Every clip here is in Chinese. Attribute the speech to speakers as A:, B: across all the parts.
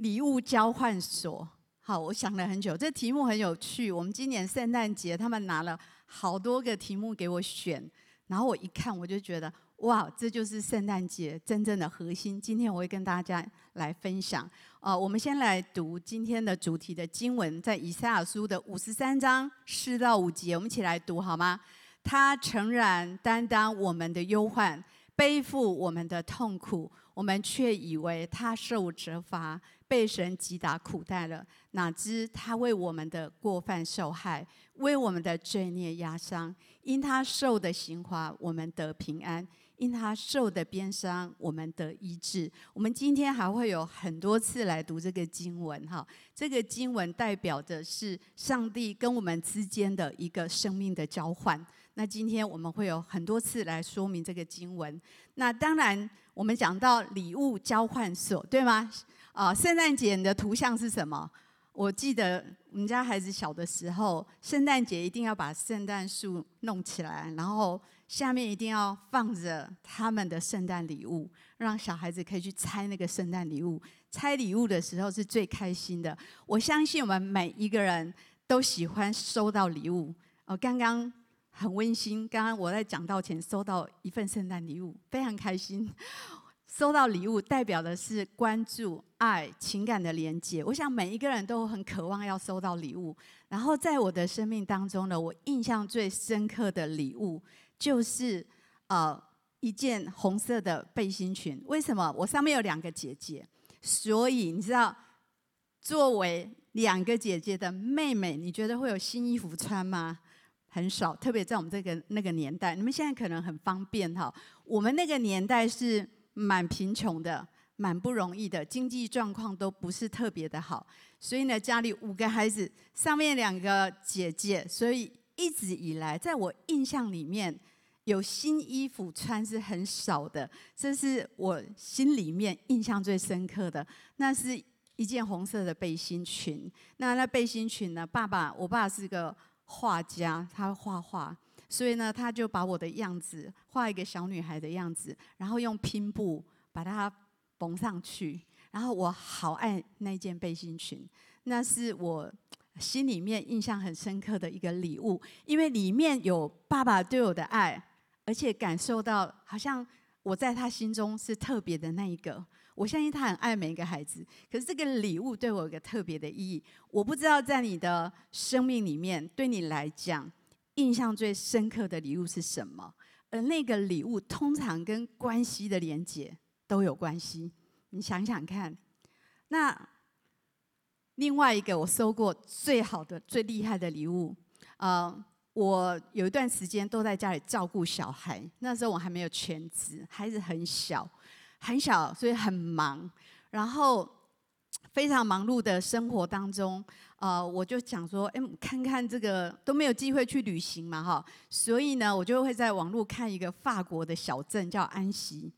A: 礼物交换所。好，我想了很久，这题目很有趣。我们今年圣诞节，他们拿了好多个题目给我选，然后我一看，我就觉得，哇，这就是圣诞节真正的核心。今天我会跟大家来分享。呃，我们先来读今天的主题的经文，在以赛亚书的五十三章四到五节，我们一起来读好吗？他诚然担当我们的忧患，背负我们的痛苦，我们却以为他受责罚。被神击打苦待了，哪知他为我们的过犯受害，为我们的罪孽压伤。因他受的刑罚，我们得平安；因他受的鞭伤，我们得医治。我们今天还会有很多次来读这个经文，哈，这个经文代表的是上帝跟我们之间的一个生命的交换。那今天我们会有很多次来说明这个经文。那当然，我们讲到礼物交换所，对吗？啊，圣诞节你的图像是什么？我记得我们家孩子小的时候，圣诞节一定要把圣诞树弄起来，然后下面一定要放着他们的圣诞礼物，让小孩子可以去拆那个圣诞礼物。拆礼物的时候是最开心的。我相信我们每一个人都喜欢收到礼物。哦，刚刚很温馨，刚刚我在讲道前收到一份圣诞礼物，非常开心。收到礼物代表的是关注、爱、情感的连接。我想每一个人都很渴望要收到礼物。然后在我的生命当中呢，我印象最深刻的礼物就是呃一件红色的背心裙。为什么？我上面有两个姐姐，所以你知道，作为两个姐姐的妹妹，你觉得会有新衣服穿吗？很少，特别在我们这个那个年代。你们现在可能很方便哈，我们那个年代是。蛮贫穷的，蛮不容易的，经济状况都不是特别的好，所以呢，家里五个孩子，上面两个姐姐，所以一直以来，在我印象里面，有新衣服穿是很少的，这是我心里面印象最深刻的。那是一件红色的背心裙，那那背心裙呢，爸爸，我爸是个画家，他画画。所以呢，他就把我的样子画一个小女孩的样子，然后用拼布把它缝上去。然后我好爱那件背心裙，那是我心里面印象很深刻的一个礼物，因为里面有爸爸对我的爱，而且感受到好像我在他心中是特别的那一个。我相信他很爱每一个孩子，可是这个礼物对我有个特别的意义。我不知道在你的生命里面，对你来讲。印象最深刻的礼物是什么？而那个礼物通常跟关系的连接都有关系。你想想看，那另外一个我收过最好的、最厉害的礼物，呃，我有一段时间都在家里照顾小孩，那时候我还没有全职，孩子很小，很小，所以很忙，然后。非常忙碌的生活当中，呃，我就想说，哎，看看这个都没有机会去旅行嘛，哈，所以呢，我就会在网络看一个法国的小镇叫安息，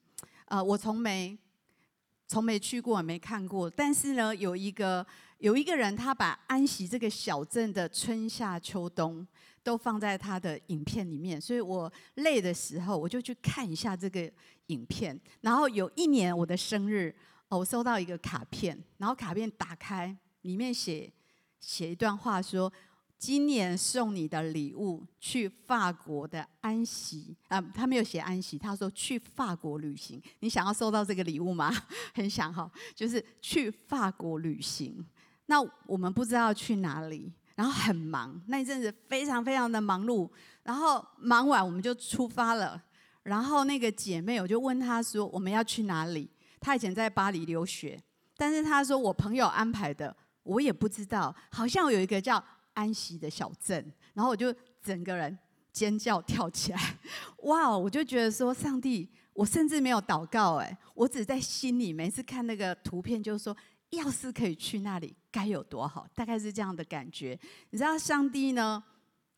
A: 呃，我从没从没去过，也没看过，但是呢，有一个有一个人，他把安息这个小镇的春夏秋冬都放在他的影片里面，所以我累的时候，我就去看一下这个影片，然后有一年我的生日。我收到一个卡片，然后卡片打开，里面写写一段话说，今年送你的礼物去法国的安息啊，他没有写安息，他说去法国旅行。你想要收到这个礼物吗？很想哈，就是去法国旅行。那我们不知道去哪里，然后很忙，那一阵子非常非常的忙碌，然后忙完我们就出发了。然后那个姐妹，我就问她说，我们要去哪里？他以前在巴黎留学，但是他说我朋友安排的，我也不知道。好像有一个叫安息的小镇，然后我就整个人尖叫跳起来，哇！我就觉得说，上帝，我甚至没有祷告，哎，我只在心里每次看那个图片，就是说，要是可以去那里，该有多好，大概是这样的感觉。你知道，上帝呢，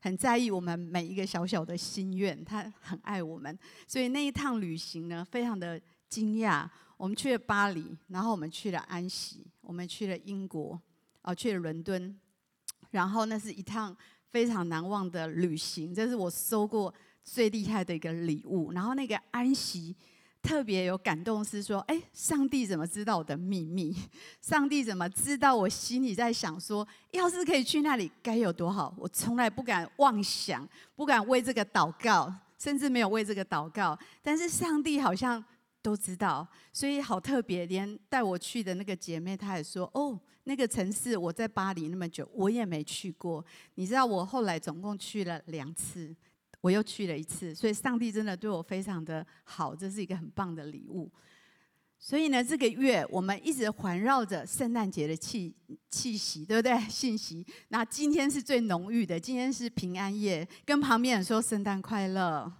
A: 很在意我们每一个小小的心愿，他很爱我们，所以那一趟旅行呢，非常的惊讶。我们去了巴黎，然后我们去了安息，我们去了英国，哦，去了伦敦，然后那是一趟非常难忘的旅行，这是我收过最厉害的一个礼物。然后那个安息特别有感动，是说，哎，上帝怎么知道我的秘密？上帝怎么知道我心里在想说，要是可以去那里，该有多好？我从来不敢妄想，不敢为这个祷告，甚至没有为这个祷告。但是上帝好像都知道，所以好特别。连带我去的那个姐妹，她也说，哦，那个城市我在巴黎那么久，我也没去过。你知道，我后来总共去了两次。我又去了一次，所以上帝真的对我非常的好，这是一个很棒的礼物。所以呢，这个月我们一直环绕着圣诞节的气气息，对不对？信息。那今天是最浓郁的，今天是平安夜，跟旁边人说圣诞快乐。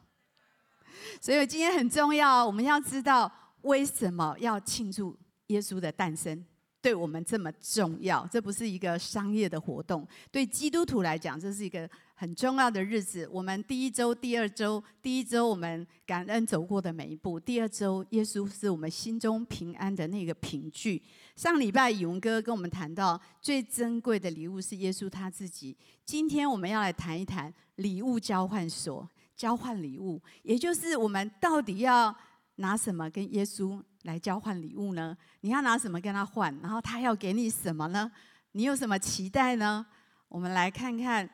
A: 所以今天很重要，我们要知道为什么要庆祝耶稣的诞生，对我们这么重要。这不是一个商业的活动，对基督徒来讲，这是一个。很重要的日子，我们第一周、第二周，第一周我们感恩走过的每一步，第二周耶稣是我们心中平安的那个凭据。上礼拜宇文哥跟我们谈到最珍贵的礼物是耶稣他自己，今天我们要来谈一谈礼物交换所，交换礼物，也就是我们到底要拿什么跟耶稣来交换礼物呢？你要拿什么跟他换？然后他要给你什么呢？你有什么期待呢？我们来看看。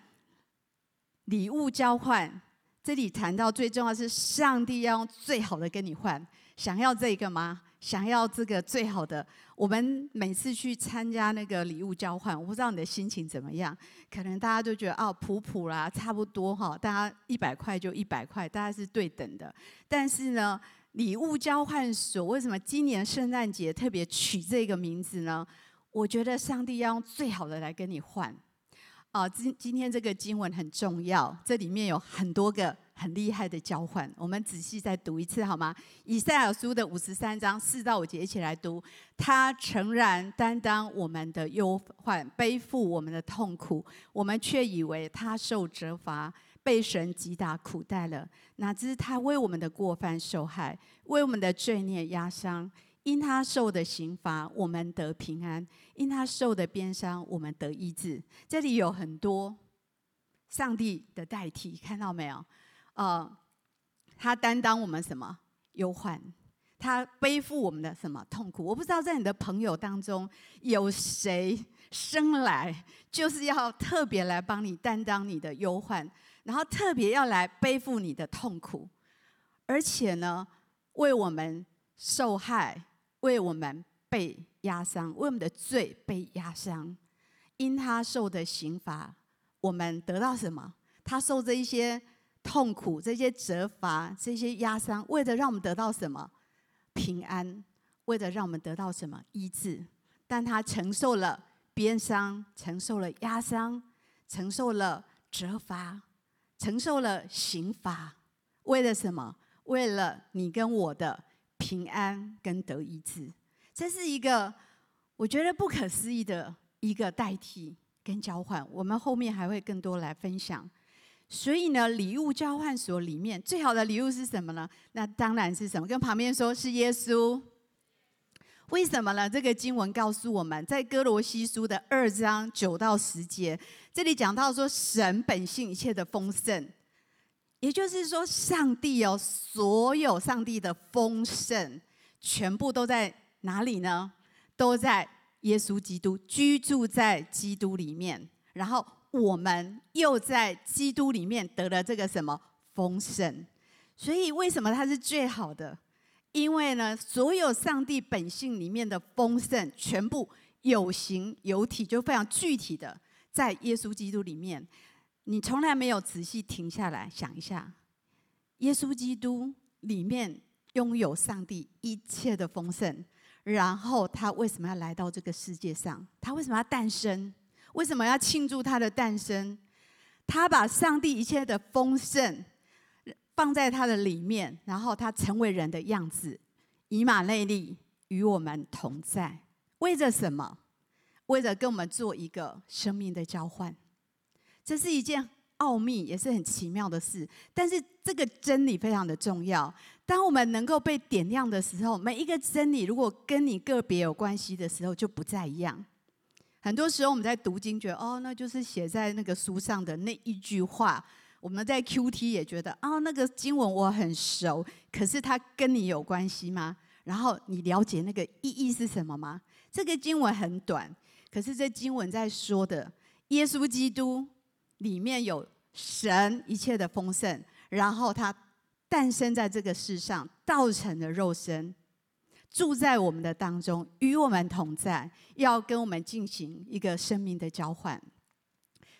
A: 礼物交换，这里谈到最重要是上帝要用最好的跟你换。想要这个吗？想要这个最好的？我们每次去参加那个礼物交换，我不知道你的心情怎么样。可能大家都觉得哦，普普啦，差不多哈，大家一百块就一百块，大家是对等的。但是呢，礼物交换所为什么今年圣诞节特别取这个名字呢？我觉得上帝要用最好的来跟你换。啊，今今天这个经文很重要，这里面有很多个很厉害的交换，我们仔细再读一次好吗？以赛亚书的五十三章四到五节一起来读。他诚然担当我们的忧患，背负我们的痛苦，我们却以为他受责罚，被神击打苦待了。哪知他为我们的过犯受害，为我们的罪孽压伤。因他受的刑罚，我们得平安；因他受的鞭伤，我们得医治。这里有很多上帝的代替，看到没有？呃，他担当我们什么忧患？他背负我们的什么痛苦？我不知道在你的朋友当中有谁生来就是要特别来帮你担当你的忧患，然后特别要来背负你的痛苦，而且呢，为我们受害。为我们被压伤，为我们的罪被压伤，因他受的刑罚，我们得到什么？他受这一些痛苦、这些责罚、这些压伤，为了让我们得到什么？平安，为了让我们得到什么？医治。但他承受了鞭伤，承受了压伤，承受了责罚，承受了刑罚，为了什么？为了你跟我的。平安跟得医治，这是一个我觉得不可思议的一个代替跟交换。我们后面还会更多来分享。所以呢，礼物交换所里面最好的礼物是什么呢？那当然是什么？跟旁边说是耶稣。为什么呢？这个经文告诉我们在哥罗西书的二章九到十节，这里讲到说神本性一切的丰盛。也就是说，上帝哦，所有上帝的丰盛，全部都在哪里呢？都在耶稣基督居住在基督里面，然后我们又在基督里面得了这个什么丰盛？所以为什么它是最好的？因为呢，所有上帝本性里面的丰盛，全部有形有体，就非常具体的在耶稣基督里面。你从来没有仔细停下来想一下，耶稣基督里面拥有上帝一切的丰盛，然后他为什么要来到这个世界上？他为什么要诞生？为什么要庆祝他的诞生？他把上帝一切的丰盛放在他的里面，然后他成为人的样子，以马内利与我们同在，为着什么？为着跟我们做一个生命的交换。这是一件奥秘，也是很奇妙的事。但是这个真理非常的重要。当我们能够被点亮的时候，每一个真理如果跟你个别有关系的时候，就不再一样。很多时候我们在读经，觉得哦，那就是写在那个书上的那一句话，我们在 QT 也觉得啊，那个经文我很熟，可是它跟你有关系吗？然后你了解那个意义是什么吗？这个经文很短，可是这经文在说的耶稣基督里面有神一切的丰盛，然后他诞生在这个世上，道成的肉身，住在我们的当中，与我们同在，要跟我们进行一个生命的交换。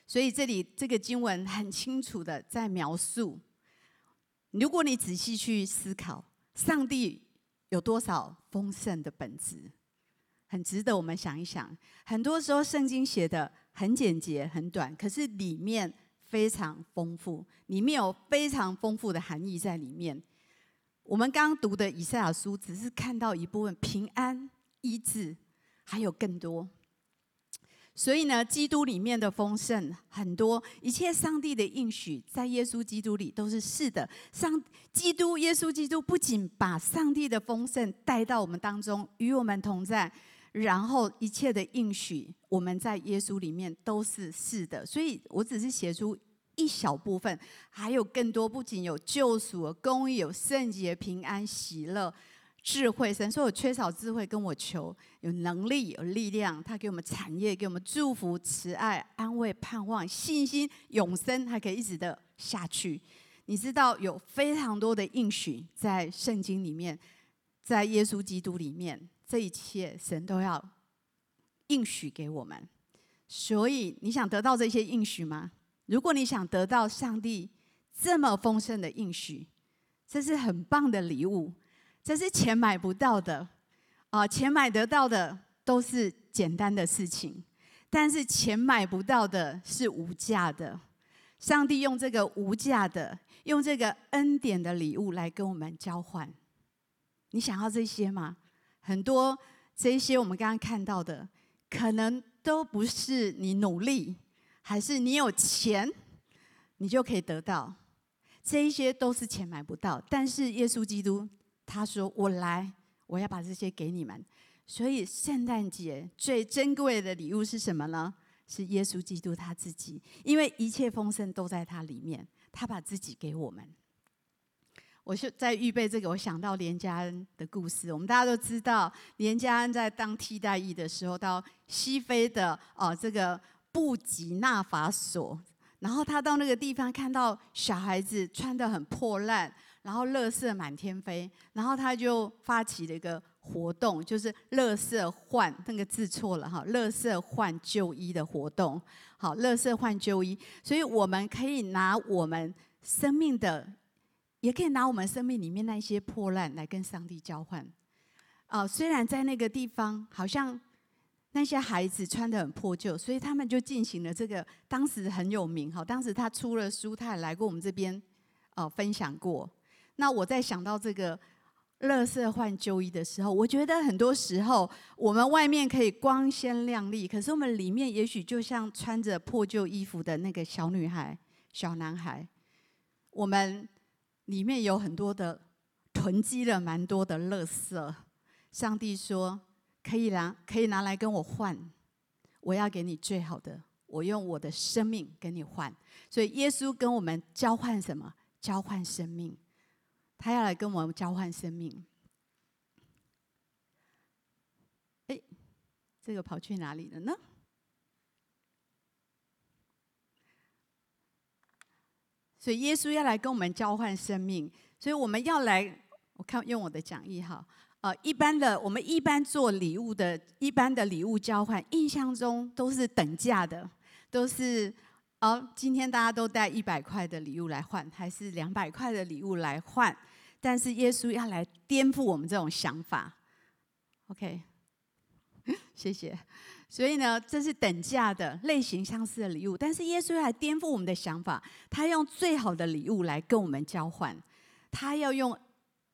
A: 所以这里这个经文很清楚的在描述，如果你仔细去思考，上帝有多少丰盛的本质，很值得我们想一想。很多时候圣经写的很简洁、很短，可是里面非常丰富，里面有非常丰富的含义在里面。我们刚刚读的以赛亚书，只是看到一部分平安、医治，还有更多。所以呢，基督里面的丰盛很多，一切上帝的应许在耶稣基督里都是是的。上基督耶稣基督不仅把上帝的丰盛带到我们当中，与我们同在，然后一切的应许我们在耶稣里面都是是的。所以我只是写出一小部分，还有更多，不仅有救赎、公义、有圣洁、平安、喜乐。智慧，神说我缺少智慧，跟我求有能力、有力量。他给我们产业，给我们祝福、慈爱、安慰、盼望、信心、永生，还可以一直的下去。你知道有非常多的应许在圣经里面，在耶稣基督里面，这一切神都要应许给我们。所以你想得到这些应许吗？如果你想得到上帝这么丰盛的应许，这是很棒的礼物。这是钱买不到的，啊，钱买得到的都是简单的事情，但是钱买不到的是无价的。上帝用这个无价的，用这个恩典的礼物来跟我们交换。你想要这些吗？很多这些我们刚刚看到的，可能都不是你努力，还是你有钱，你就可以得到。这一些都是钱买不到，但是耶稣基督。他说：“我来，我要把这些给你们。所以圣诞节最珍贵的礼物是什么呢？是耶稣基督他自己，因为一切丰盛都在他里面。他把自己给我们。我是在预备这个，我想到连家恩的故事。我们大家都知道，连家恩在当替代役的时候，到西非的哦这个布吉纳法索，然后他到那个地方看到小孩子穿得很破烂。”然后垃圾满天飞，然后他就发起了一个活动，就是“垃圾换”那个字错了哈，“垃圾换旧衣”的活动。好，“垃圾换旧衣”，所以我们可以拿我们生命的，也可以拿我们生命里面那些破烂来跟上帝交换。啊，虽然在那个地方好像那些孩子穿得很破旧，所以他们就进行了这个，当时很有名哈，当时他出了书，他也来过我们这边，啊，分享过。那我在想到这个“乐色换旧衣”的时候，我觉得很多时候我们外面可以光鲜亮丽，可是我们里面也许就像穿着破旧衣服的那个小女孩、小男孩，我们里面有很多的囤积了蛮多的垃圾。上帝说：“可以拿，可以拿来跟我换，我要给你最好的，我用我的生命跟你换。”所以耶稣跟我们交换什么？交换生命。他要来跟我们交换生命。哎，这个跑去哪里了呢？所以耶稣要来跟我们交换生命，所以我们要来。我看用我的讲义哈，呃，一般的我们一般做礼物的，一般的礼物交换，印象中都是等价的，都是。哦，今天大家都带一百块的礼物来换，还是两百块的礼物来换？但是耶稣要来颠覆我们这种想法。OK，谢谢。所以呢，这是等价的类型相似的礼物，但是耶稣还颠覆我们的想法，他用最好的礼物来跟我们交换，他要用。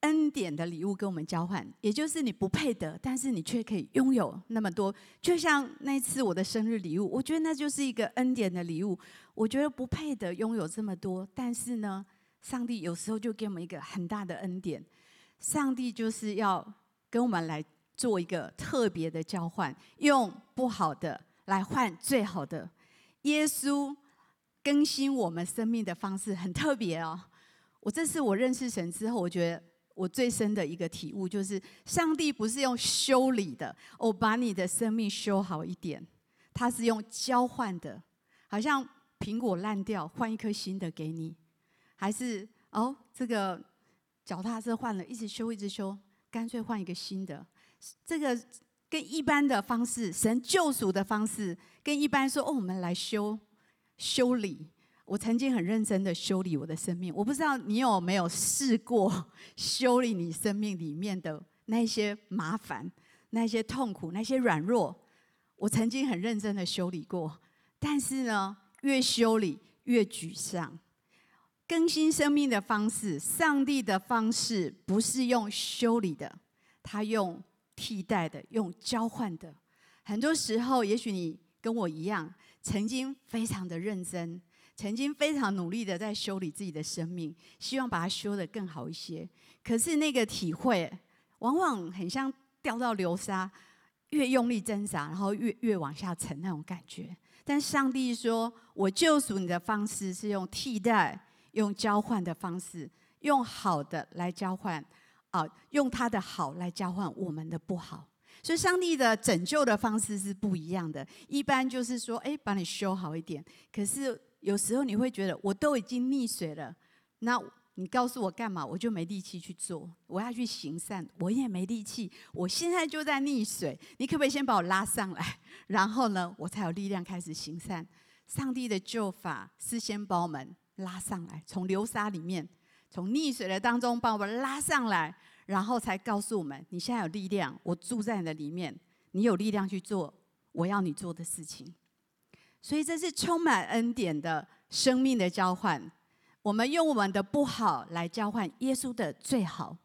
A: 恩典的礼物跟我们交换，也就是你不配得，但是你却可以拥有那么多。就像那次我的生日礼物，我觉得那就是一个恩典的礼物。我觉得不配得拥有这么多，但是呢，上帝有时候就给我们一个很大的恩典。上帝就是要跟我们来做一个特别的交换，用不好的来换最好的。耶稣更新我们生命的方式很特别哦。我这是我认识神之后，我觉得我最深的一个体悟，就是上帝不是用修理的，我把你的生命修好一点，他是用交换的，好像苹果烂掉，换一颗新的给你，还是哦这个脚踏车换了，一直修一直修，干脆换一个新的，这个跟一般的方式，神救赎的方式，跟一般说哦，我们来修修理。我曾经很认真的修理我的生命，我不知道你有没有试过修理你生命里面的那些麻烦、那些痛苦、那些软弱。我曾经很认真的修理过，但是呢，越修理越沮丧。更新生命的方式，上帝的方式不是用修理的，他用替代的，用交换的。很多时候，也许你跟我一样，曾经非常的认真。曾经非常努力的在修理自己的生命，希望把它修得更好一些。可是那个体会，往往很像掉到流沙，越用力挣扎，然后越越往下沉那种感觉。但上帝说：“我救赎你的方式是用替代、用交换的方式，用好的来交换，啊，用他的好来交换我们的不好。所以上帝的拯救的方式是不一样的。一般就是说，哎，把你修好一点。可是。有时候你会觉得我都已经溺水了，那你告诉我干嘛？我就没力气去做。我要去行善，我也没力气。我现在就在溺水，你可不可以先把我拉上来？然后呢，我才有力量开始行善。上帝的救法是先把我们拉上来，从流沙里面，从溺水的当中把我们拉上来，然后才告诉我们：你现在有力量，我住在你的里面，你有力量去做我要你做的事情。所以这是充满恩典的生命的交换。我们用我们的不好来交换耶稣的最好。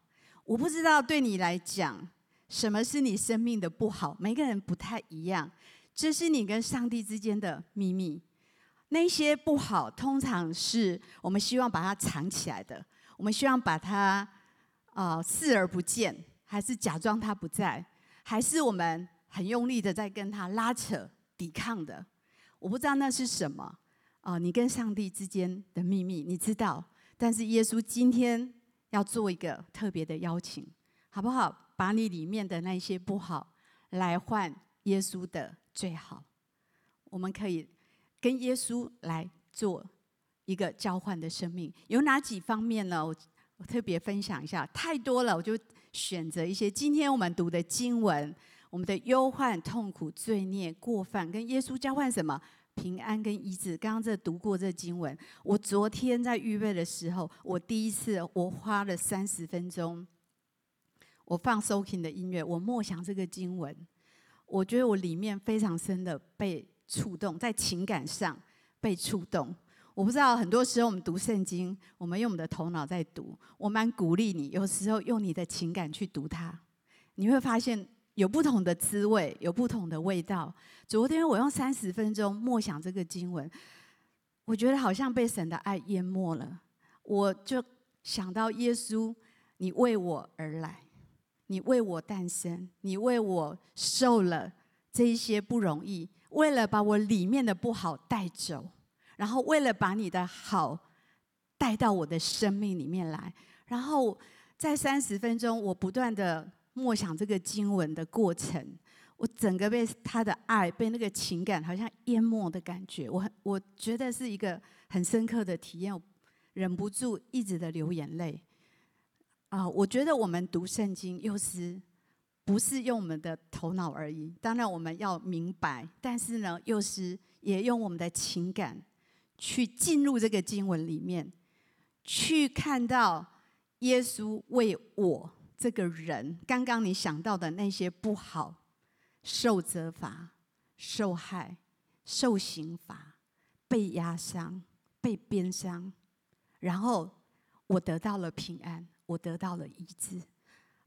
A: 我不知道对你来讲，什么是你生命的不好？每个人不太一样。这是你跟上帝之间的秘密。那些不好，通常是我们希望把它藏起来的。我们希望把它啊、视而不见，还是假装它不在，还是我们很用力的在跟它拉扯、抵抗的。我不知道那是什么啊、你跟上帝之间的秘密，你知道？但是耶稣今天要做一个特别的邀请，好不好？把你里面的那些不好来换耶稣的最好。我们可以跟耶稣来做一个交换的生命。有哪几方面呢？我我特别分享一下，太多了，我就选择一些。今天我们读的经文。我们的忧患、痛苦、罪孽、过犯，跟耶稣交换什么？平安跟医治。刚刚这读过这经文，我昨天在预备的时候，我第一次我花了三十分钟，我放 soaking 的音乐，我默想这个经文，我觉得我里面非常深的被触动，在情感上被触动。我不知道很多时候我们读圣经，我们用我们的头脑在读，我蛮鼓励你，有时候用你的情感去读它，你会发现。有不同的滋味，有不同的味道。昨天我用三十分钟默想这个经文，我觉得好像被神的爱淹没了。我就想到耶稣，你为我而来，你为我诞生，你为我受了这一些不容易，为了把我里面的不好带走，然后为了把你的好带到我的生命里面来。然后在三十分钟，我不断的。默想这个经文的过程，我整个被他的爱，被那个情感好像淹没的感觉，我很我觉得是一个很深刻的体验，忍不住一直的流眼泪。啊，我觉得我们读圣经，又是不是用我们的头脑而已？当然我们要明白，但是呢，又是也用我们的情感去进入这个经文里面，去看到耶稣为我。这个人，刚刚你想到的那些不好，受责罚、受害、受刑罚、被压伤、被鞭伤，然后我得到了平安，我得到了医治。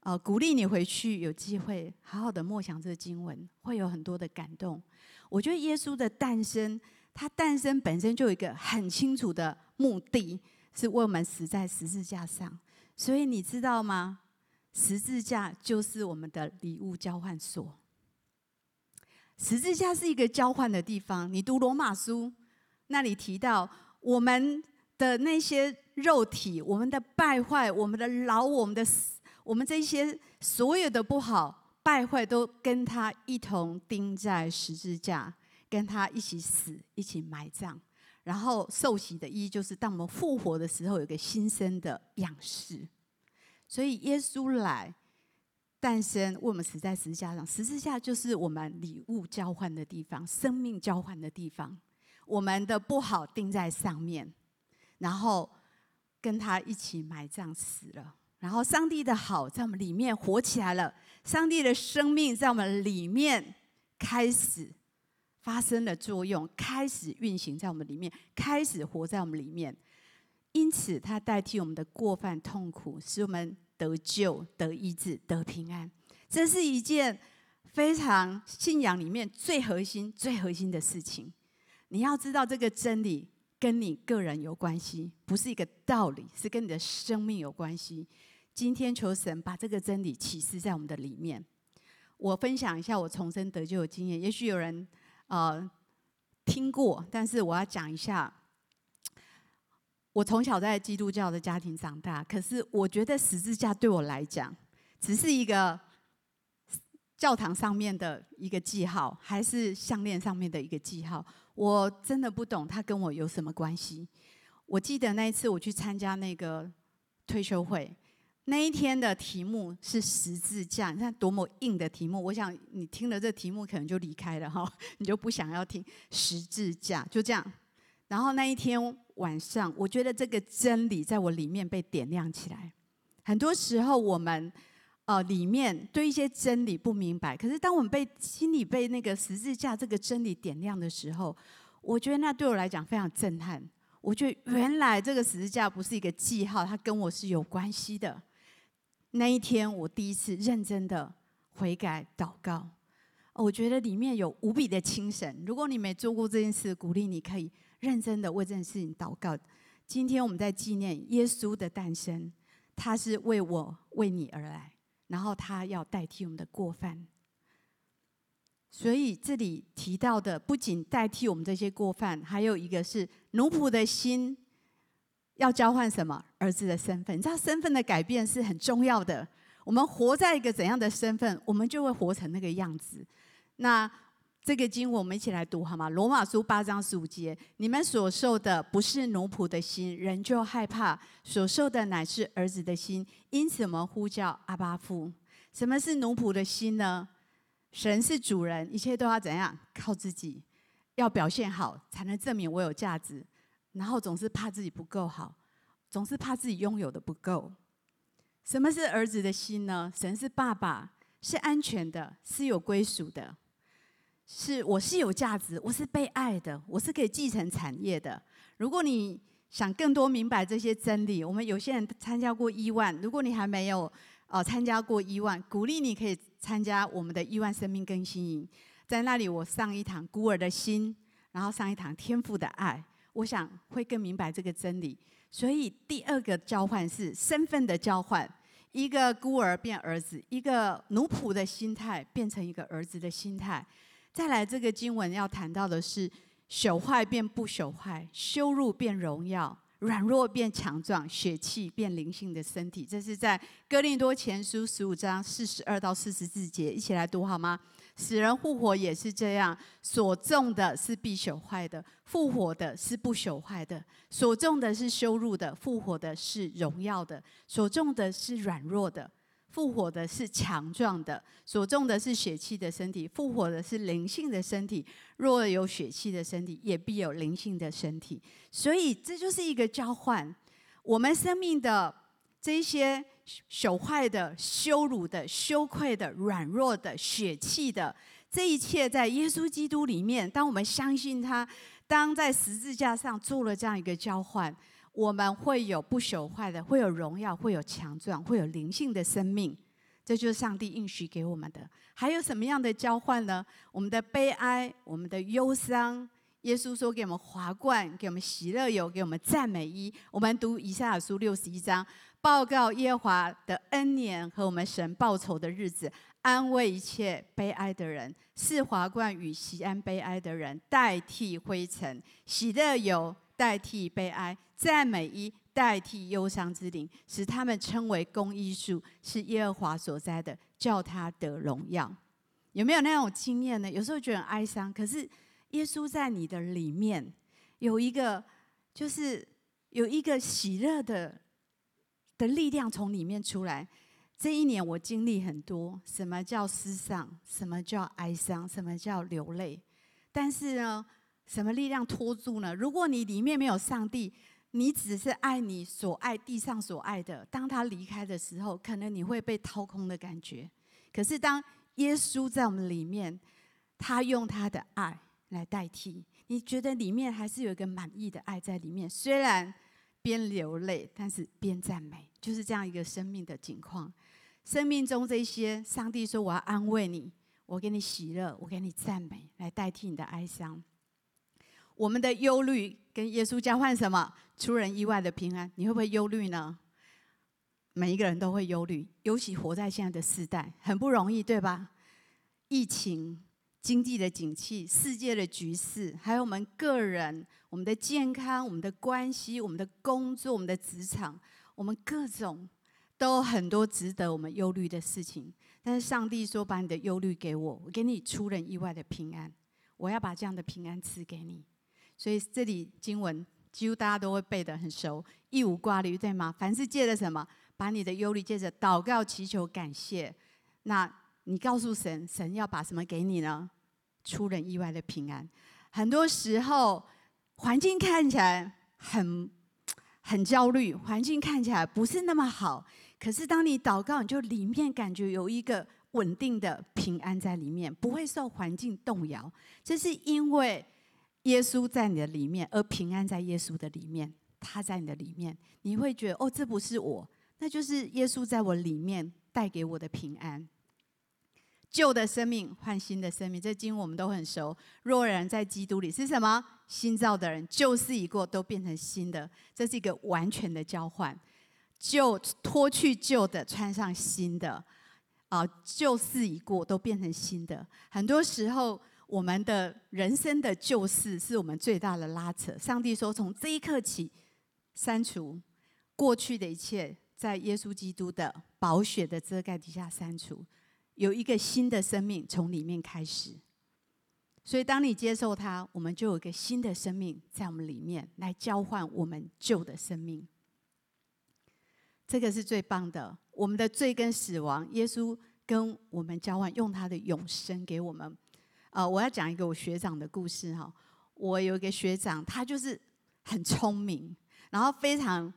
A: 呃，鼓励你回去有机会好好的默想这个经文，会有很多的感动。我觉得耶稣的诞生，他诞生本身就有一个很清楚的目的，是为我们死在十字架上。所以你知道吗？十字架就是我们的礼物交换所。十字架是一个交换的地方。你读罗马书，那里提到我们的那些肉体，我们的败坏，我们的老，我们的死，我们这些所有的不好败坏，都跟他一同钉在十字架，跟他一起死，一起埋葬。然后受洗的意义，就是当我们复活的时候，有个新生的样式。所以耶稣来诞生，为我们死在十字架上。十字架就是我们礼物交换的地方，生命交换的地方。我们的不好钉在上面，然后跟他一起埋葬死了。然后上帝的好在我们里面活起来了，上帝的生命在我们里面开始。发生了作用，开始运行在我们里面，开始活在我们里面。因此，他代替我们的过犯、痛苦，使我们得救、得医治、得平安。这是一件非常信仰里面最核心、最核心的事情。你要知道，这个真理跟你个人有关系，不是一个道理，是跟你的生命有关系。今天，求神把这个真理启示在我们的里面。我分享一下我重生得救的经验，也许有人。呃，听过，但是我要讲一下。我从小在基督教的家庭长大，可是我觉得十字架对我来讲，只是一个教堂上面的一个记号，还是项链上面的一个记号。我真的不懂它跟我有什么关系。我记得那一次我去参加那个退休会。那一天的题目是十字架，你看多么硬的题目。我想你听了这题目，可能就离开了哈，你就不想要听十字架，就这样。然后那一天晚上，我觉得这个真理在我里面被点亮起来。很多时候我们呃里面对一些真理不明白，可是当我们被心里被那个十字架这个真理点亮的时候，我觉得那对我来讲非常震撼。我觉得原来这个十字架不是一个记号，它跟我是有关系的。那一天，我第一次认真的悔改祷告，我觉得里面有无比的精神。如果你没做过这件事，鼓励你可以认真的为这件事情祷告。今天我们在纪念耶稣的诞生，他是为我为你而来，然后他要代替我们的过犯。所以这里提到的不仅代替我们这些过犯，还有一个是奴仆的心。要交换什么？儿子的身份。你知道身份的改变是很重要的。我们活在一个怎样的身份，我们就会活成那个样子。那这个经我们一起来读好吗？罗马书八章十五节：你们所受的不是奴仆的心，人就害怕；所受的乃是儿子的心。因此我们呼叫阿巴父。什么是奴仆的心呢？神是主人，一切都要怎样？靠自己，要表现好才能证明我有价值。然后总是怕自己不够好，总是怕自己拥有的不够。什么是儿子的心呢？神是爸爸，是安全的，是有归属的，是我是有价值，我是被爱的，我是可以继承产业的。如果你想更多明白这些真理，我们有些人参加过亿万，如果你还没有呃参加过亿万，鼓励你可以参加我们的亿万生命更新营，在那里我上一堂孤儿的心，然后上一堂天父的爱。我想会更明白这个真理，所以第二个交换是身份的交换，一个孤儿变儿子，一个奴仆的心态变成一个儿子的心态。再来，这个经文要谈到的是朽坏变不朽坏，羞辱变荣耀，软弱变强壮，血气变灵性的身体。这是在哥林多前书十五章四十二到四十四节，一起来读好吗？死人复活也是这样，所种的是必朽坏的，复活的是不朽坏的；所种的是羞辱的，复活的是荣耀的；所种的是软弱的，复活的是强壮的；所种的是血气的身体，复活的是灵性的身体。若有血气的身体，也必有灵性的身体。所以这就是一个交换，我们生命的这些。朽坏的、羞辱的、羞愧的、软弱的、血气的，这一切在耶稣基督里面。当我们相信他，当在十字架上做了这样一个交换，我们会有不朽坏的，会有荣耀，会有强壮，会有灵性的生命。这就是上帝应许给我们的。还有什么样的交换呢？我们的悲哀，我们的忧伤。耶稣说：“给我们华冠，给我们喜乐油，给我们赞美衣。”我们读以赛亚书六十一章。报告耶和华的恩年和我们神报仇的日子，安慰一切悲哀的人，赐华冠与锡安悲哀的人代替灰尘，喜乐油代替悲哀，赞美一代替忧伤之灵，使他们称为公义树，是耶和华所栽的，叫他得荣耀。有没有那种经验呢？有时候觉得很哀伤，可是耶稣在你的里面有一个，就是有一个喜乐的的力量从里面出来。这一年我经历很多，什么叫失丧？什么叫哀伤？什么叫流泪？但是呢，什么力量拖住呢？如果你里面没有上帝，你只是爱你所爱地上所爱的，当他离开的时候，可能你会被掏空的感觉。可是当耶稣在我们里面，他用他的爱来代替，你觉得里面还是有一个满意的爱在里面。虽然边流泪，但是边赞美，就是这样一个生命的景况。生命中这些，上帝说：“我要安慰你，我给你喜乐，我给你赞美，来代替你的哀伤。”我们的忧虑跟耶稣交换什么？出人意外的平安。你会不会忧虑呢？每一个人都会忧虑，尤其活在现在的时代，很不容易，对吧？疫情、经济的景气、世界的局势，还有我们个人、我们的健康、我们的关系、我们的工作、我们的职场，我们各种都很多值得我们忧虑的事情。但是上帝说：“把你的忧虑给我，我给你出人意外的平安。我要把这样的平安赐给你。”所以这里经文几乎大家都会背得很熟，一无挂虑，对吗？凡是借着什么？把你的忧虑借着祷告、祈求、感谢，那你告诉神，神要把什么给你呢？出人意外的平安。很多时候，环境看起来很很焦虑，环境看起来不是那么好。可是当你祷告，你就里面感觉有一个稳定的平安在里面，不会受环境动摇。这是因为耶稣在你的里面，而平安在耶稣的里面，他在你的里面，你会觉得哦，这不是我。那就是耶稣在我里面带给我的平安，旧的生命换新的生命，这经我们都很熟。若人在基督里是什么？新造的人，旧事已过，都变成新的。这是一个完全的交换，旧脱去旧的，穿上新的。啊，旧事已过，都变成新的。很多时候，我们的人生的旧事是我们最大的拉扯。上帝说，从这一刻起，删除过去的一切。在耶稣基督的宝血的遮盖底下删除，有一个新的生命从里面开始。所以，当你接受他，我们就有一个新的生命在我们里面来交换我们旧的生命。这个是最棒的。我们的罪跟死亡，耶稣跟我们交换，用他的永生给我们。呃，我要讲一个我学长的故事哈。我有一个学长，他就是很聪明，然后非常。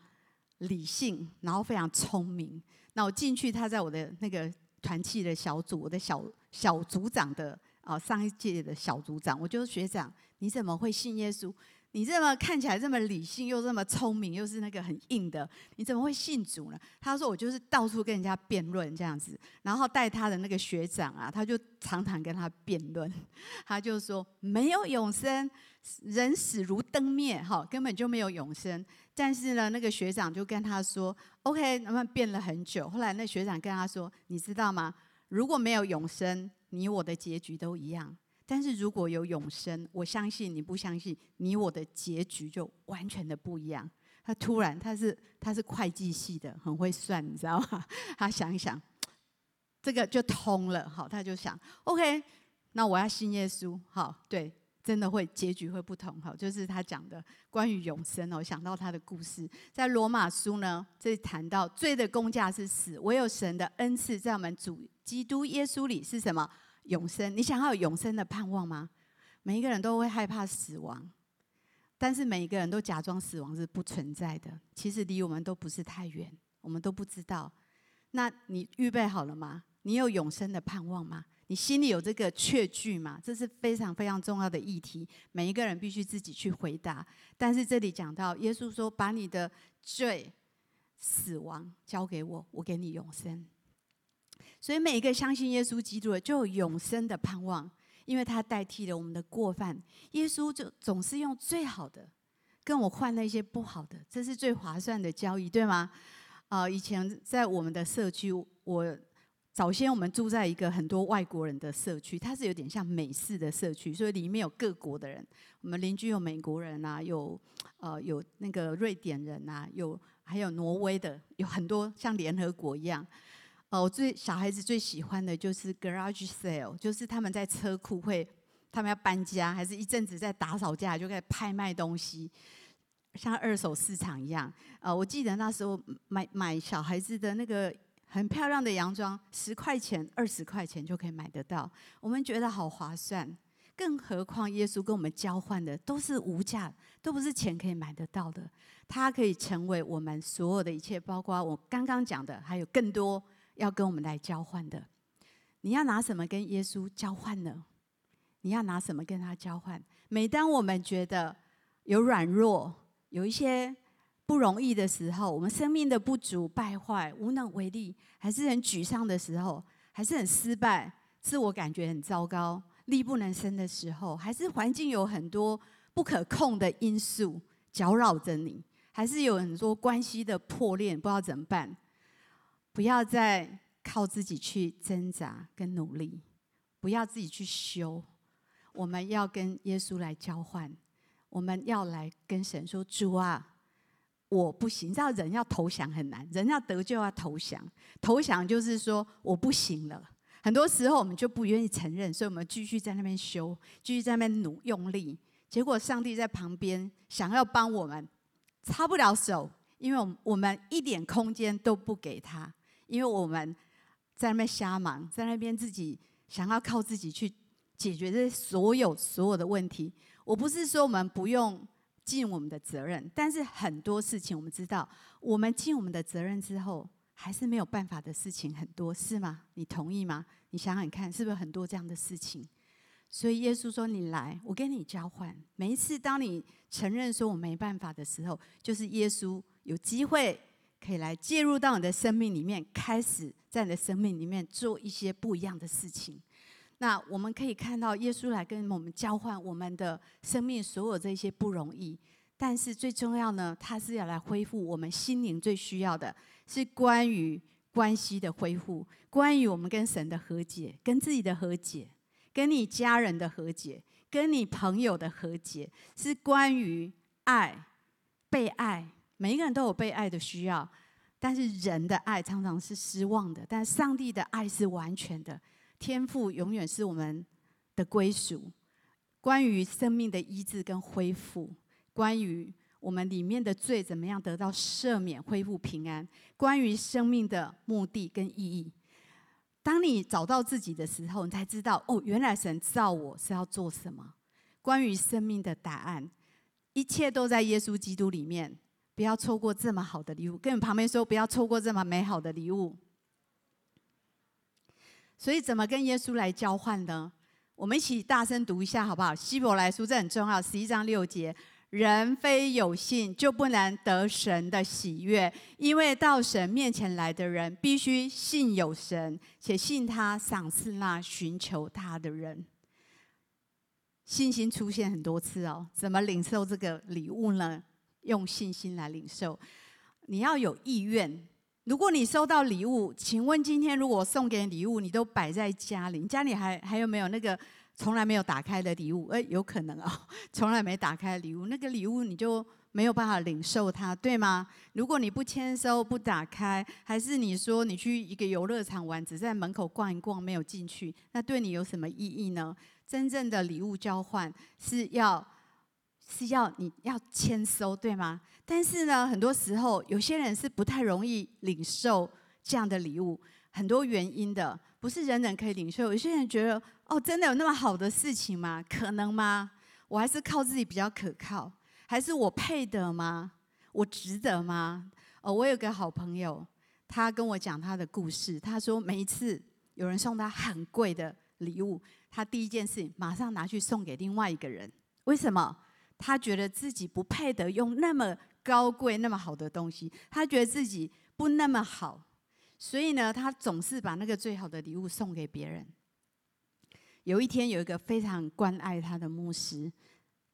A: 理性，然后非常聪明。那我进去，他在我的那个团契的小组，我的小小组长的啊，上一届的小组长，我就是学长，你怎么会信耶稣？你这么看起来这么理性，又这么聪明，又是那个很硬的，你怎么会信主呢？他说我就是到处跟人家辩论这样子，然后带他的那个学长啊，他就常常跟他辩论，他就说没有永生，人死如灯灭，哈，根本就没有永生。但是呢，那个学长就跟他说：“OK，他们辩了很久。后来那学长跟他说：‘你知道吗？如果没有永生，你我的结局都一样。但是如果有永生，我相信你不相信，你我的结局就完全的不一样。’他突然，他是他是会计系的，很会算，你知道吗？他想一想，这个就通了。好，他就想：‘OK，那我要信耶稣。’好，对。”真的会结局会不同哈，就是他讲的关于永生哦，想到他的故事，在罗马书呢，这谈到罪的工价是死，唯有神的恩赐在我们主基督耶稣里是什么？永生。你想要有永生的盼望吗？每一个人都会害怕死亡，但是每一个人都假装死亡是不存在的，其实离我们都不是太远，我们都不知道。那你预备好了吗？你有永生的盼望吗？你心里有这个确据吗？这是非常非常重要的议题，每一个人必须自己去回答。但是这里讲到，耶稣说：“把你的罪、死亡交给我，我给你永生。”所以每一个相信耶稣基督的，就有永生的盼望，因为他代替了我们的过犯。耶稣就总是用最好的跟我换那些不好的，这是最划算的交易，对吗？啊、以前在我们的社区，我。早先我们住在一个很多外国人的社区，它是有点像美式的社区，所以里面有各国的人。我们邻居有美国人啊，有呃有那个瑞典人啊，有还有挪威的，有很多像联合国一样。哦，我最小孩子最喜欢的就是 garage sale，就是他们在车库会，他们要搬家，还是一阵子在打扫家，就开始拍卖东西，像二手市场一样。呃，我记得那时候买买小孩子的那个。很漂亮的洋装，十块钱、二十块钱就可以买得到，我们觉得好划算。更何况耶稣跟我们交换的都是无价，都不是钱可以买得到的。他可以成为我们所有的一切，包括我刚刚讲的，还有更多要跟我们来交换的。你要拿什么跟耶稣交换呢？你要拿什么跟他交换？每当我们觉得有软弱，有一些。不容易的时候，我们生命的不足、败坏、无能为力，还是很沮丧的时候，还是很失败、自我感觉很糟糕、力不能生的时候，还是环境有很多不可控的因素搅扰着你，还是有很多关系的破裂，不知道怎么办？不要再靠自己去挣扎跟努力，不要自己去修，我们要跟耶稣来交换，我们要来跟神说：“主啊。”我不行，你知道人要投降很难，人要得救要投降，投降就是说我不行了。很多时候我们就不愿意承认，所以我们继续在那边修，继续在那边努用力。结果上帝在旁边想要帮我们，插不了手，因为我们我们一点空间都不给他，因为我们在那边瞎忙，在那边自己想要靠自己去解决这所有所有的问题。我不是说我们不用。尽我们的责任，但是很多事情我们知道，我们尽我们的责任之后，还是没有办法的事情很多，是吗？你同意吗？你想想看，是不是很多这样的事情？所以耶稣说：“你来，我跟你交换。”每一次当你承认说我没办法的时候，就是耶稣有机会可以来介入到你的生命里面，开始在你的生命里面做一些不一样的事情。那我们可以看到，耶稣来跟我们交换我们的生命，所有这些不容易。但是最重要呢，他是要来恢复我们心灵最需要的，是关于关系的恢复，关于我们跟神的和解，跟自己的和解，跟你家人的和解，跟你朋友的和解，是关于爱、被爱。每一个人都有被爱的需要，但是人的爱常常是失望的，但上帝的爱是完全的。天赋永远是我们的归属。关于生命的医治跟恢复，关于我们里面的罪怎么样得到赦免、恢复平安，关于生命的目的跟意义。当你找到自己的时候，你才知道哦，原来神造我是要做什么。关于生命的答案，一切都在耶稣基督里面。不要错过这么好的礼物。跟你旁边说，不要错过这么美好的礼物。所以怎么跟耶稣来交换呢？我们一起大声读一下好不好？希伯来书这很重要，十一章六节：人非有信，就不能得神的喜悦，因为到神面前来的人，必须信有神，且信他赏赐那寻求他的人。信心出现很多次哦，怎么领受这个礼物呢？用信心来领受，你要有意愿。如果你收到礼物，请问今天如果送给你礼物，你都摆在家里，你家里还还有没有那个从来没有打开的礼物？哎，有可能哦，从来没打开的礼物，那个礼物你就没有办法领受它，对吗？如果你不签收、不打开，还是你说你去一个游乐场玩，只在门口逛一逛，没有进去，那对你有什么意义呢？真正的礼物交换是要。是要你要签收，对吗？但是呢，很多时候有些人是不太容易领受这样的礼物，很多原因的，不是人人可以领受。有些人觉得，哦，真的有那么好的事情吗？可能吗？我还是靠自己比较可靠，还是我配得吗？我值得吗？哦，我有个好朋友，他跟我讲他的故事。他说，每一次有人送他很贵的礼物，他第一件事马上拿去送给另外一个人。为什么？他觉得自己不配得用那么高贵、那么好的东西，他觉得自己不那么好，所以呢，他总是把那个最好的礼物送给别人。有一天，有一个非常关爱他的牧师，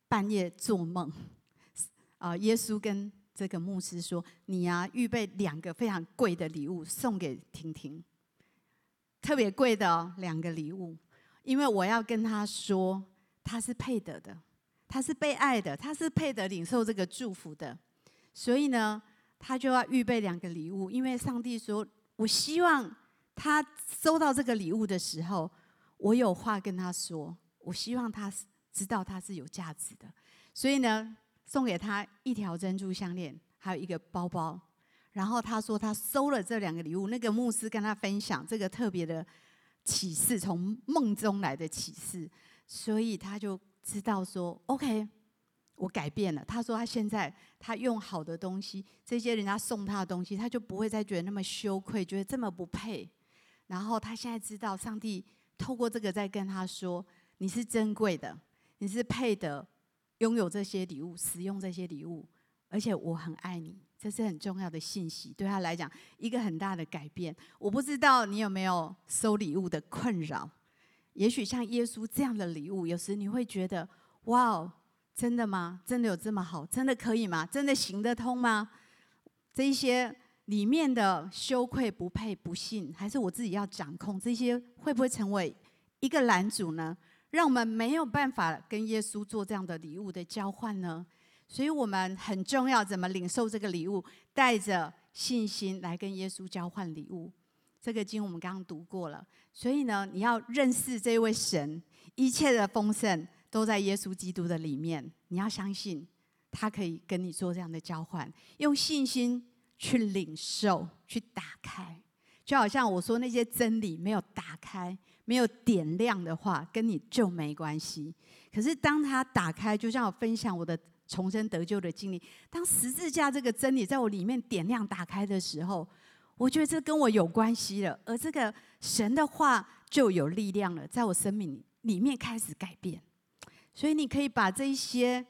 A: 半夜做梦，啊，耶稣跟这个牧师说：“你呀，预备两个非常贵的礼物送给婷婷。”特别贵的哦，两个礼物，因为我要跟他说，他是配得的，他是被爱的，他是配得领受这个祝福的，所以呢，他就要预备两个礼物，因为上帝说，我希望他收到这个礼物的时候，我有话跟他说，我希望他知道他是有价值的，所以呢，送给他一条珍珠项链，还有一个包包。然后他说他收了这两个礼物，那个牧师跟他分享这个特别的启示，从梦中来的启示，所以他就知道说，OK，我改变了。他说他现在他用好的东西，这些人家送他的东西，他就不会再觉得那么羞愧，觉得这么不配。然后他现在知道，上帝透过这个在跟他说，你是珍贵的，你是配得拥有这些礼物，使用这些礼物，而且我很爱你。这是很重要的信息，对他来讲一个很大的改变。我不知道你有没有收礼物的困扰？也许像耶稣这样的礼物，有时你会觉得：哇哦，真的吗？真的有这么好？真的可以吗？真的行得通吗？这一些里面的羞愧、不配、不信，还是我自己要掌控？这些会不会成为一个拦阻呢？让我们没有办法跟耶稣做这样的礼物的交换呢？所以我们很重要，怎么领受这个礼物？带着信心来跟耶稣交换礼物。这个经我们刚刚读过了。所以呢，你要认识这位神，一切的丰盛都在耶稣基督的里面。你要相信，他可以跟你做这样的交换，用信心去领受、去打开。就好像我说那些真理没有打开、没有点亮的话，跟你就没关系。可是当他打开，就像我分享我的。重生得救的经历，当十字架这个真理在我里面点亮打开的时候，我觉得这跟我有关系了。而这个神的话就有力量了，在我生命里面开始改变。所以你可以把这一些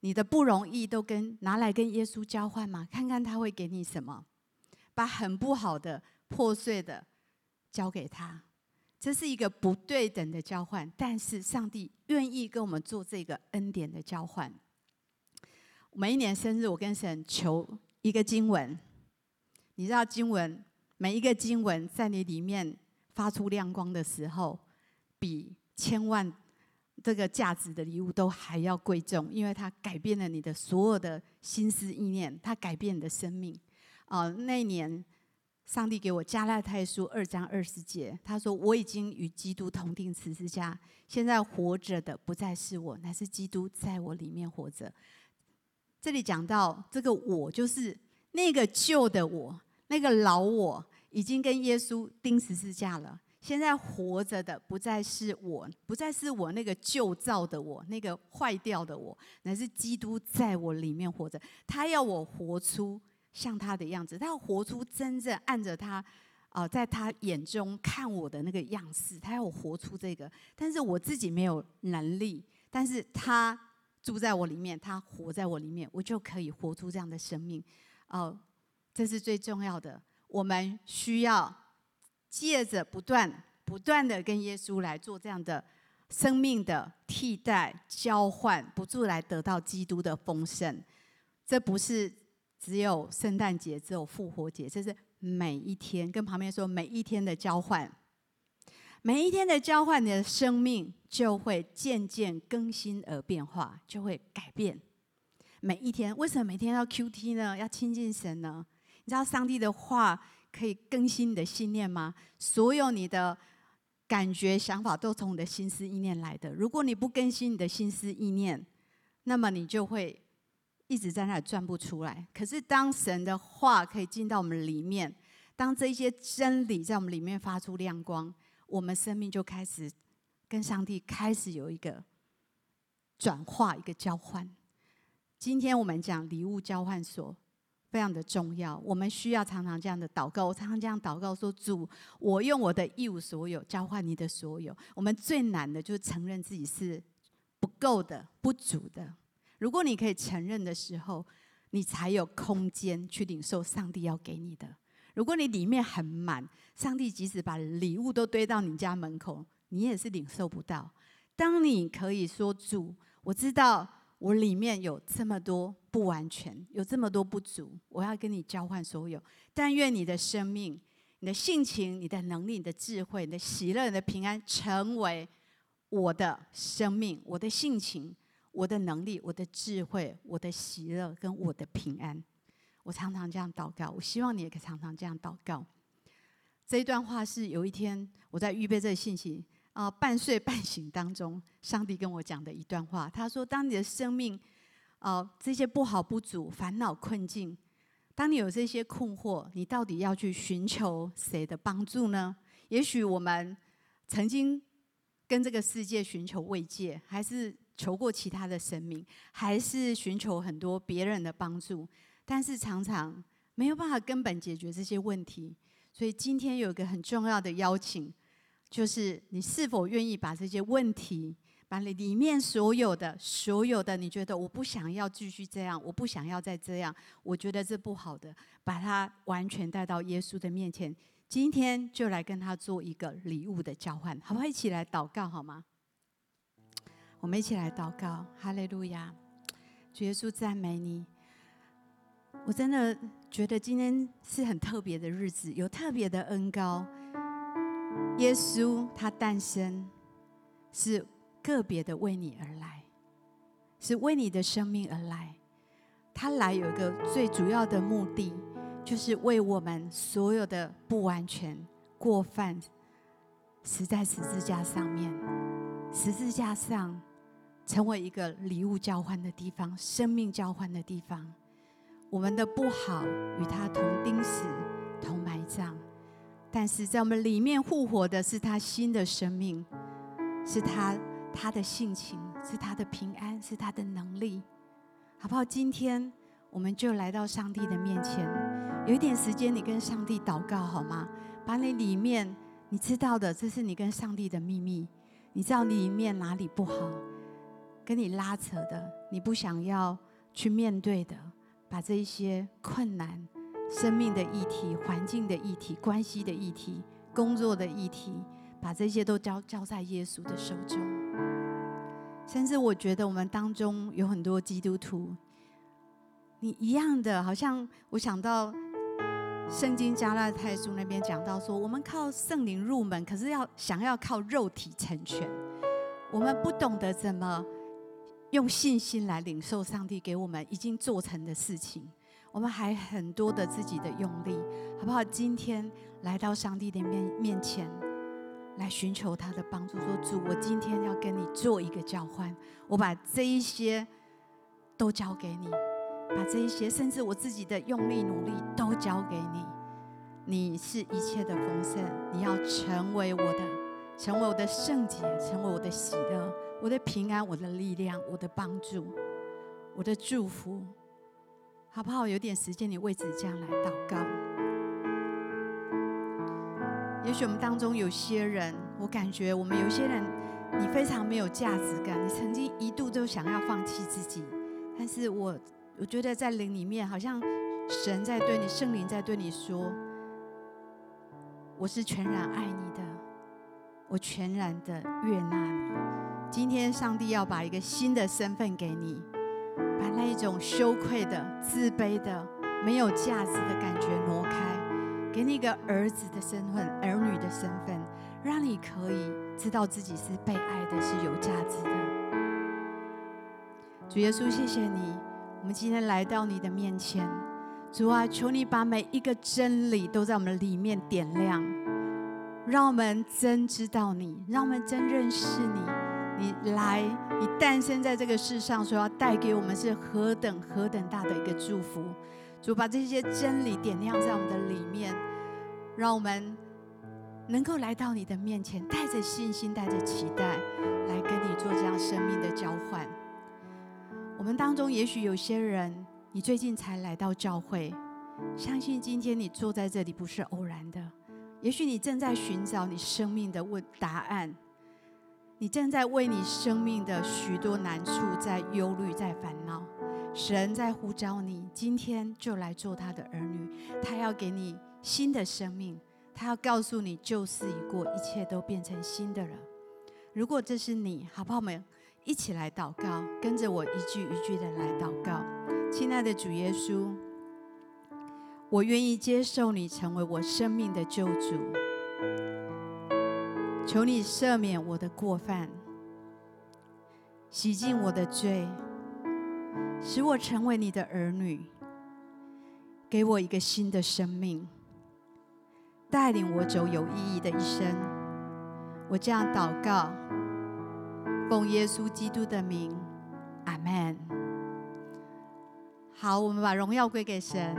A: 你的不容易都跟拿来跟耶稣交换嘛，看看他会给你什么。把很不好的、破碎的交给他，这是一个不对等的交换，但是上帝愿意跟我们做这个恩典的交换。每一年生日，我跟神求一个经文。你知道经文，每一个经文在你里面发出亮光的时候，比千万这个价值的礼物都还要贵重，因为它改变了你的所有的心思意念，它改变你的生命。啊，那一年上帝给我加拉太书二章二十节，他说：“我已经与基督同钉十字架，现在活着的不再是我，乃是基督在我里面活着。”这里讲到这个我，就是那个旧的我，那个老我，已经跟耶稣钉十字架了。现在活着的不再是我，不再是我那个旧造的我，那个坏掉的我，乃是基督在我里面活着。他要我活出像他的样子，他要活出真正按着他啊、在他眼中看我的那个样式。他要我活出这个，但是我自己没有能力，但是他。住在我里面，他活在我里面，我就可以活出这样的生命。哦，这是最重要的。我们需要借着不断、不断的跟耶稣来做这样的生命的替代交换，不住来得到基督的丰盛。这不是只有圣诞节，只有复活节，这是每一天。跟旁边说，每一天的交换。每一天的交换，你的生命就会渐渐更新而变化，就会改变。每一天，为什么每天要 QT 呢？要亲近神呢？你知道上帝的话可以更新你的信念吗？所有你的感觉、想法都从你的心思意念来的。如果你不更新你的心思意念，那么你就会一直在那里转不出来。可是当神的话可以进到我们里面，当这些真理在我们里面发出亮光。我们生命就开始跟上帝开始有一个转化，一个交换。今天我们讲礼物交换所，非常的重要。我们需要常常这样的祷告，我常常这样祷告说：“主，我用我的一无所有交换你的所有。”我们最难的就是承认自己是不够的、不足的。如果你可以承认的时候，你才有空间去领受上帝要给你的。如果你里面很满，上帝即使把礼物都堆到你家门口，你也是领受不到。当你可以说主，我知道我里面有这么多不完全，有这么多不足，我要跟你交换所有。但愿你的生命你的性情、你的能力、你的智慧、你的喜乐、你的平安，成为我的生命、我的性情、我的能力、我的智慧、我的喜乐跟我的平安。我常常这样祷告，我希望你也可以常常这样祷告。这一段话是有一天我在预备这个信息啊，半睡半醒当中，上帝跟我讲的一段话。他说：“当你的生命啊这些不好不足、烦恼困境。”当你有这些困惑，你到底要去寻求谁的帮助呢？也许我们曾经跟这个世界寻求慰藉，还是求过其他的神明，还是寻求很多别人的帮助，但是常常没有办法根本解决这些问题。所以今天有一个很重要的邀请，就是你是否愿意把这些问题，把你里面所有的、所有的，你觉得我不想要继续这样，我不想要再这样，我觉得这不好的，把它完全带到耶稣的面前。今天就来跟他做一个礼物的交换，好不好？一起来祷告好吗？我们一起来祷告，哈利路亚！耶稣赞美你。我真的觉得今天是很特别的日子，有特别的恩膏。耶稣他诞生是。个别的为你而来，是为你的生命而来。他来有一个最主要的目的，就是为我们所有的不完全、过犯，死在十字架上面。十字架上成为一个礼物交换的地方，生命交换的地方。我们的不好与他同钉死、同埋葬，但是在我们里面复活的是他新的生命，是他。他的性情是他的平安，是他的能力，好不好？今天我们就来到上帝的面前，有一点时间，你跟上帝祷告好吗？把你里面你知道的，这是你跟上帝的秘密。你知道你里面哪里不好，跟你拉扯的，你不想要去面对的，把这一些困难、生命的议题、环境的议题、关系的议题、工作的议题，把这些都交交在耶稣的手中。甚至我觉得我们当中有很多基督徒，你一样的，好像我想到圣经加拉太书那边讲到说，我们靠圣灵入门，可是要想要靠肉体成全，我们不懂得怎么用信心来领受上帝给我们已经做成的事情，我们还很多的自己的用力，好不好？今天来到上帝的面面前。来寻求他的帮助，说：“主，我今天要跟你做一个交换，我把这一些都交给你，把这一些甚至我自己的用力努力都交给你。你是一切的丰盛，你要成为我的，成为我的圣洁，成为我的喜乐，我的平安，我的力量，我的帮助，我的祝福，好不好？有点时间，你为此这样来祷告。”也许我们当中有些人，我感觉我们有些人，你非常没有价值感，你曾经一度都想要放弃自己，但是我我觉得在灵里面，好像神在对你，圣灵在对你说：“我是全然爱你的，我全然的悦纳你。”今天上帝要把一个新的身份给你，把那一种羞愧的、自卑的、没有价值的感觉挪开。给你一个儿子的身份，儿女的身份，让你可以知道自己是被爱的，是有价值的。主耶稣，谢谢你，我们今天来到你的面前。主啊，求你把每一个真理都在我们里面点亮，让我们真知道你，让我们真认识你。你来，你诞生在这个世上，所要带给我们是何等何等大的一个祝福。主把这些真理点亮在我们的里面，让我们能够来到你的面前，带着信心，带着期待，来跟你做这样生命的交换。我们当中也许有些人，你最近才来到教会，相信今天你坐在这里不是偶然的。也许你正在寻找你生命的问答案，你正在为你生命的许多难处在忧虑，在烦恼。神在呼召你，今天就来做他的儿女。他要给你新的生命，他要告诉你旧事已过，一切都变成新的了。如果这是你，好不好？我们一起来祷告，跟着我一句一句的来祷告。亲爱的主耶稣，我愿意接受你成为我生命的救主。求你赦免我的过犯，洗净我的罪，使我成为你的儿女。给我一个新的生命，带领我走有意义的一生。我这样祷告，奉耶稣基督的名，阿门。好，我们把荣耀归给神。